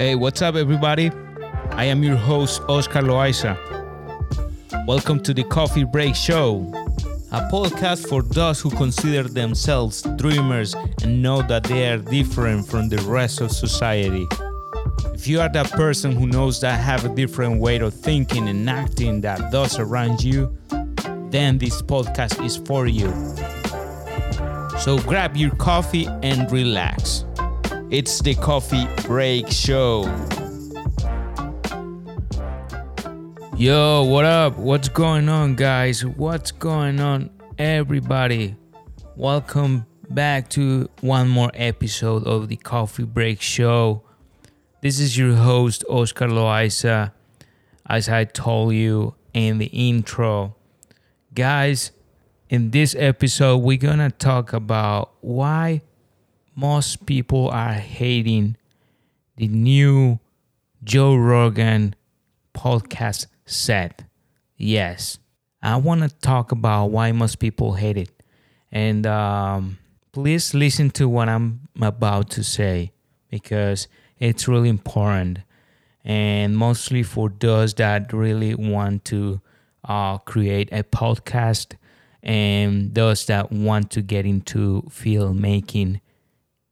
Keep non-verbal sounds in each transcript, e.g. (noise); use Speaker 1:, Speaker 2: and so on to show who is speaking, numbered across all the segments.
Speaker 1: Hey, what's up, everybody? I am your host, Oscar Loaiza. Welcome to the Coffee Break Show, a podcast for those who consider themselves dreamers and know that they are different from the rest of society. If you are that person who knows that have a different way of thinking and acting that those around you, then this podcast is for you. So grab your coffee and relax. It's the Coffee Break Show. Yo, what up? What's going on, guys? What's going on, everybody? Welcome back to one more episode of the Coffee Break Show. This is your host, Oscar Loaiza. As I told you in the intro, guys, in this episode, we're gonna talk about why most people are hating the new Joe Rogan podcast set. Yes, I want to talk about why most people hate it. And um, please listen to what I'm about to say because it's really important. And mostly for those that really want to uh, create a podcast and those that want to get into filmmaking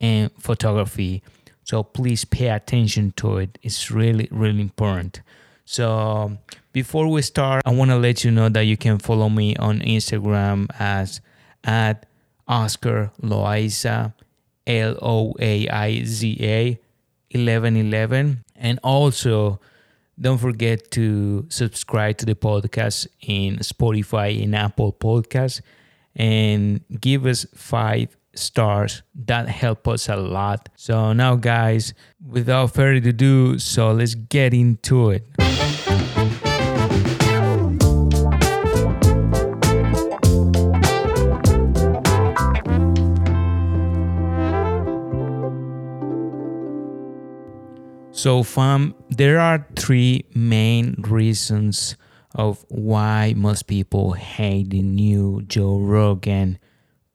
Speaker 1: and photography. So please pay attention to it. It's really, really important. So um, before we start, I want to let you know that you can follow me on Instagram as at Oscar Loaiza, L O A I Z A 1111. And also, don't forget to subscribe to the podcast in Spotify and Apple Podcasts and give us five stars. That help us a lot. So now guys, without further ado, so let's get into it. So, fam, there are three main reasons of why most people hate the new Joe Rogan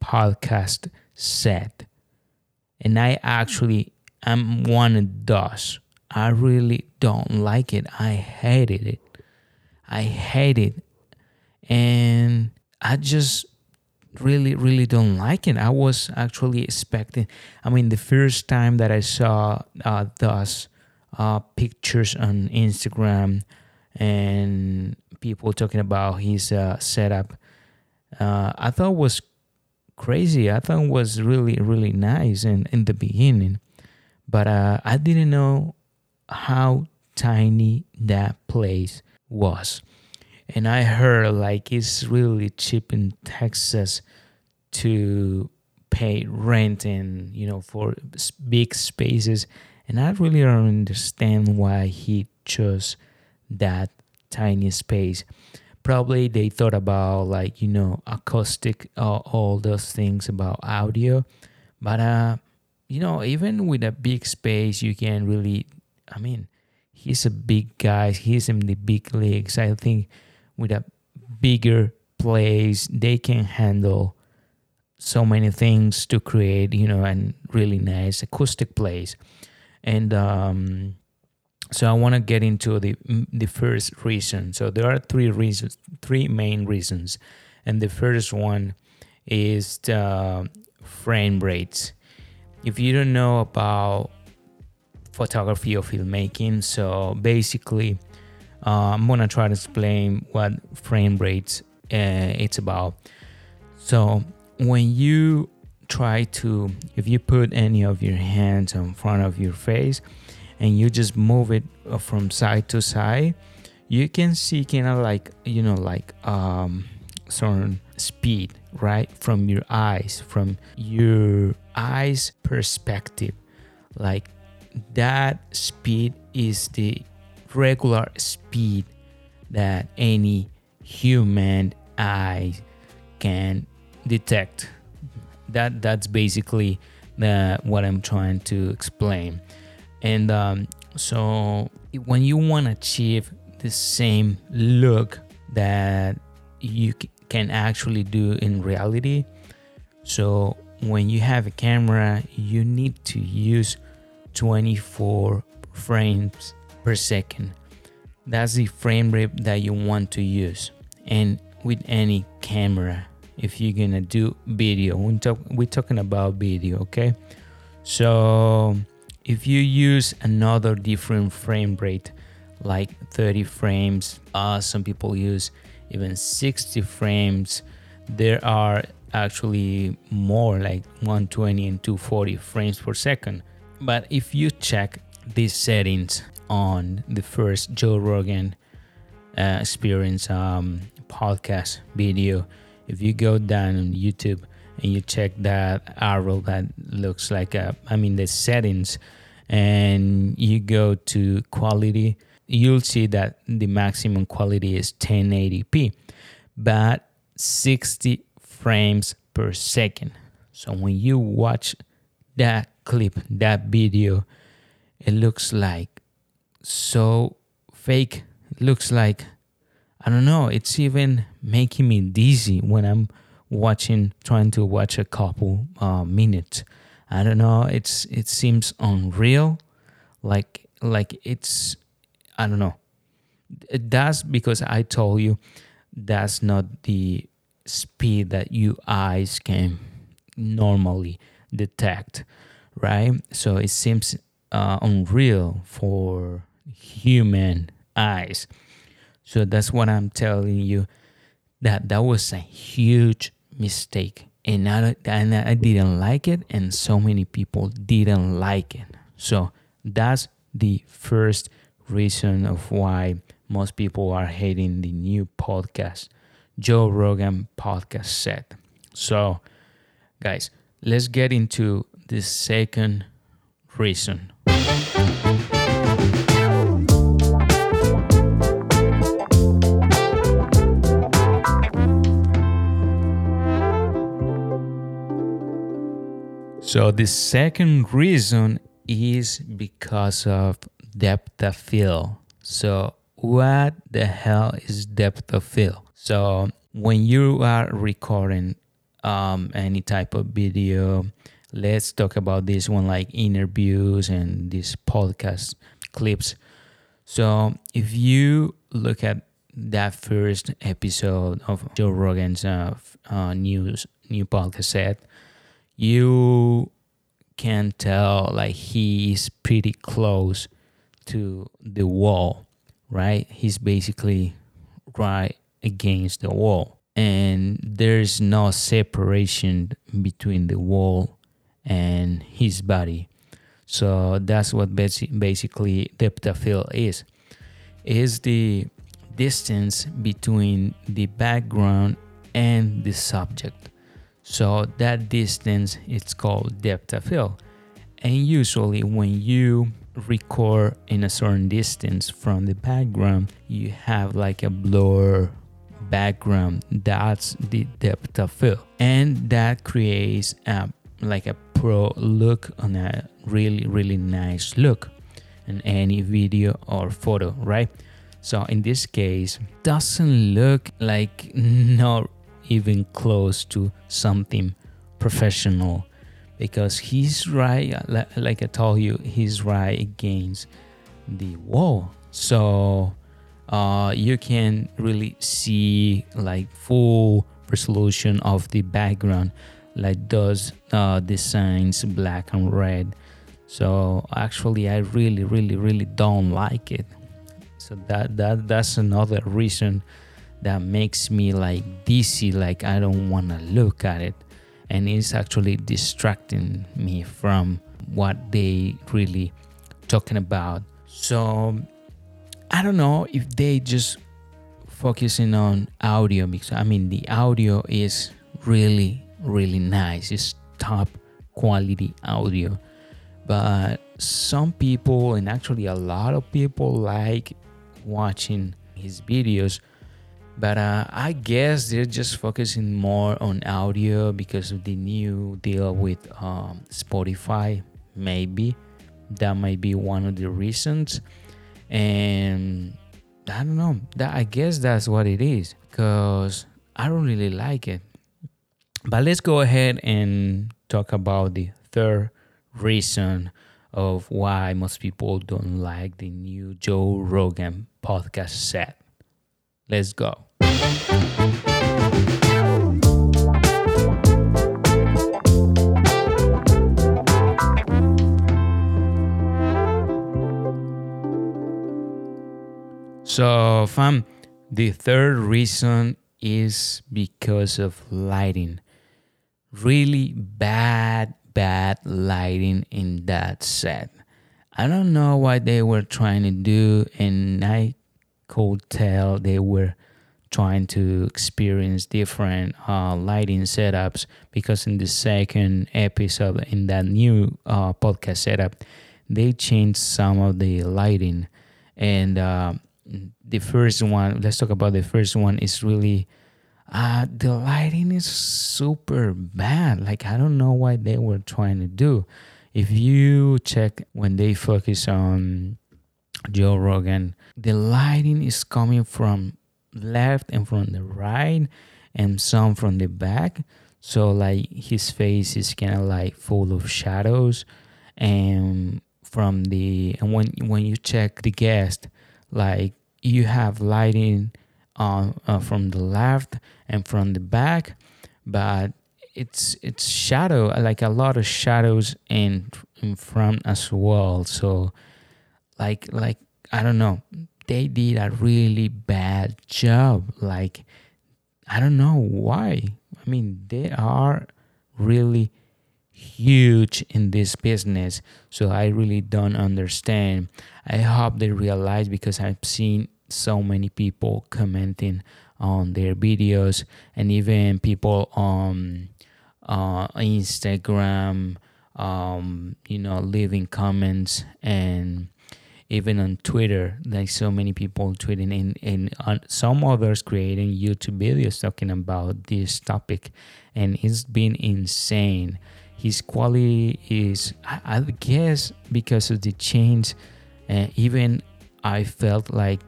Speaker 1: podcast set. And I actually am one of those. I really don't like it. I hated it. I hate it. And I just really, really don't like it. I was actually expecting, I mean, the first time that I saw uh, those uh, pictures on Instagram and people talking about his uh, setup, uh, I thought was crazy. I thought was really really nice in in the beginning, but uh, I didn't know how tiny that place was, and I heard like it's really cheap in Texas to pay rent and you know for big spaces and I really don't understand why he chose that tiny space. Probably they thought about like you know acoustic, uh, all those things about audio, but uh, you know even with a big space, you can really. I mean, he's a big guy. He's in the big leagues. I think with a bigger place, they can handle so many things to create, you know, and really nice acoustic place and um, so I want to get into the the first reason. So there are three reasons, three main reasons, and the first one is the frame rates. If you don't know about photography or filmmaking, so basically, uh, I'm gonna try to explain what frame rates uh, it's about. So when you try to if you put any of your hands in front of your face and you just move it uh, from side to side you can see kind of like you know like um certain speed right? From your eyes from your eyes perspective. Like that speed is the regular speed that any human eye can detect. That that's basically the, what I'm trying to explain. And um, so when you want to achieve the same look that you can actually do in reality, so when you have a camera, you need to use 24 frames per second. That's the frame rate that you want to use. And with any camera, if you're gonna do video, we talk, we're talking about video, okay? So if you use another different frame rate, like 30 frames, uh, some people use even 60 frames. There are actually more like 120 and 240 frames per second. But if you check these settings on the first Joe Rogan uh, experience um, podcast video, if you go down on YouTube and you check that arrow that looks like a, I mean, the settings, and you go to quality, you'll see that the maximum quality is 1080p, but 60 frames per second. So when you watch that clip, that video, it looks like so fake. It looks like I don't know, it's even making me dizzy when I'm watching trying to watch a couple uh, minutes. I don't know, it's it seems unreal like like it's I don't know. That's because I told you that's not the speed that you eyes can normally detect, right? So it seems uh, unreal for human eyes. So that's what I'm telling you. That that was a huge mistake, and I, and I didn't like it, and so many people didn't like it. So that's the first reason of why most people are hating the new podcast, Joe Rogan podcast set. So, guys, let's get into the second reason. So, the second reason is because of depth of field. So, what the hell is depth of field? So, when you are recording um, any type of video, let's talk about this one like interviews and these podcast clips. So, if you look at that first episode of Joe Rogan's uh, uh, news new podcast set, you can tell like he's pretty close to the wall, right? He's basically right against the wall. And there's no separation between the wall and his body. So that's what basically depth of field is. Is the distance between the background and the subject. So that distance it's called depth of field. And usually when you record in a certain distance from the background, you have like a blur background. That's the depth of field. And that creates a, like a pro look on a really, really nice look in any video or photo, right? So in this case, doesn't look like (laughs) not even close to something professional because he's right like i told you he's right against the wall. So uh, you can really see like full resolution of the background like those uh, designs black and red. So actually i really really really don't like it. So that that that's another reason that makes me like dizzy like i don't want to look at it. And it's actually distracting me from what they really talking about. So i don't know if they just focusing on audio because i mean the audio is really really nice. It's top quality audio. But some people and actually a lot of people like watching his videos but uh, I guess they're just focusing more on audio because of the new deal with um, Spotify. Maybe that might be one of the reasons. And I don't know. That I guess that's what it is because I don't really like it. But let's go ahead and talk about the third reason of why most people don't like the new Joe Rogan podcast set. Let's go. So, fam, the third reason is because of lighting. Really bad, bad lighting in that set. I don't know what they were trying to do, and I could tell they were trying to experience different uh, lighting setups because in the second episode in that new uh, podcast setup, they changed some of the lighting and. Uh, the first one let's talk about the first one is really uh the lighting is super bad like i don't know what they were trying to do if you check when they focus on joe rogan the lighting is coming from left and from the right and some from the back. So like his face is kind of like full of shadows. And from the and when when you check the guest like you have lighting uh, uh, from the left and from the back but it's it's shadow like a lot of shadows in in front as well. So like like i don't know they did a really bad job. Like i don't know why. I mean they are really huge in this business so i really don't understand. I hope they realize because i've seen so many people commenting on their videos and even people on uh, instagram um, you know leaving comments and even on twitter like so many people tweeting and, and on some others creating youtube videos talking about this topic and it's been insane. His quality is i, I guess because of the change uh, even i felt like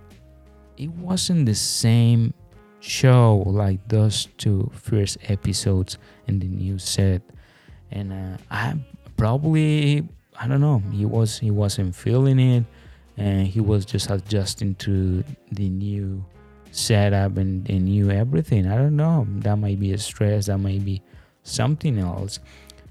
Speaker 1: it wasn't the same show like those two first episodes in the new set. And uh, i probably i don't know he was he wasn't feeling it and he was just adjusting to the new setup and the new everything. I don't know. That might be a stress. That might be something else.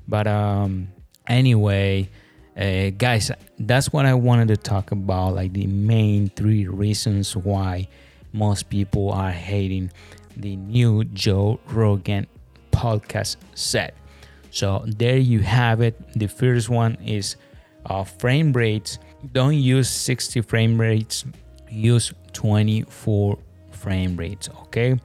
Speaker 1: But um anyway uh, guys that's what i wanted to talk about like the main three reasons why most people are hating the new joe rogan podcast set. So there you have it. The first one is uh, frame rates don't use 60 frame rates use 24 frame rates okay?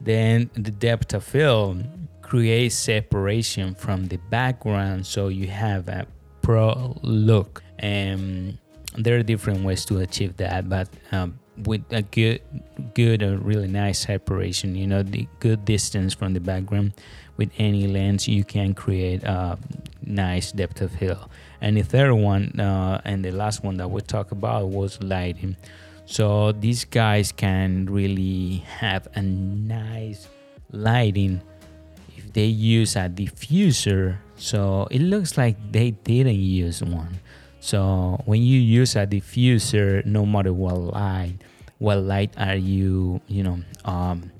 Speaker 1: Then the depth of field create separation from the background so you have a pro look. And there are different ways to achieve that but um, with a good good or really nice separation you know the good distance from the background. With any lens you can create a nice depth of field and the third one uh, and the last one that we talked about was lighting. So these guys can really have a nice lighting if they use a diffuser. So it looks like they didn't use one. So when you use a diffuser, no matter what light, what light are you, you know, um,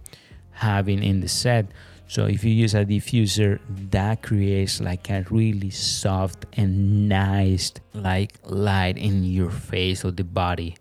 Speaker 1: having in the set. So if you use a diffuser, that creates like a really soft and nice like light in your face or the body.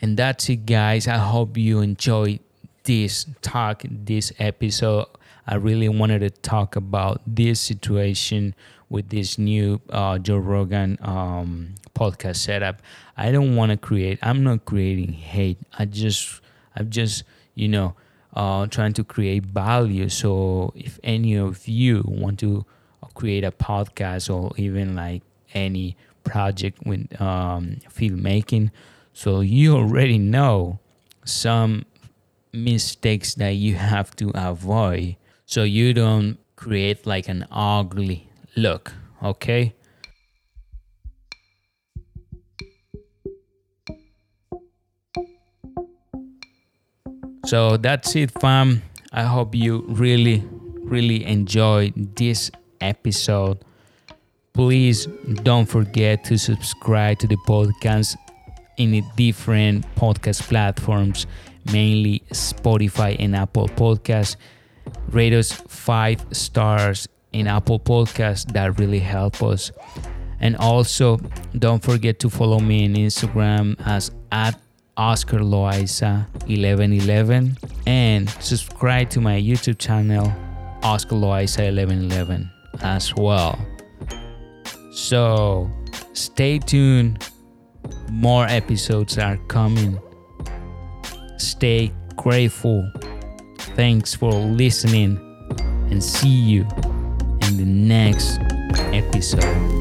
Speaker 1: And that's it guys. I hope you enjoyed this talk, this episode I really wanted to talk about this situation with this new uh, Joe Rogan um, podcast setup. I don't want to create. I'm not creating hate. I just, I'm just, you know, uh, trying to create value. So if any of you want to create a podcast or even like any project with um, filmmaking, so you already know some mistakes that you have to avoid so you don't create like an ugly look okay? So that's it fam. I hope you really really enjoyed this episode. Please don't forget to subscribe to the podcast in different podcast platforms, mainly Spotify and Apple Podcasts. Rate us five stars in Apple Podcasts. That really help us. And also, don't forget to follow me on Instagram as at Oscar Loaiza 1111 and subscribe to my YouTube channel Oscar Loaiza 1111 as well. So stay tuned. More episodes are coming. Stay grateful. Thanks for listening and see you in the next episode.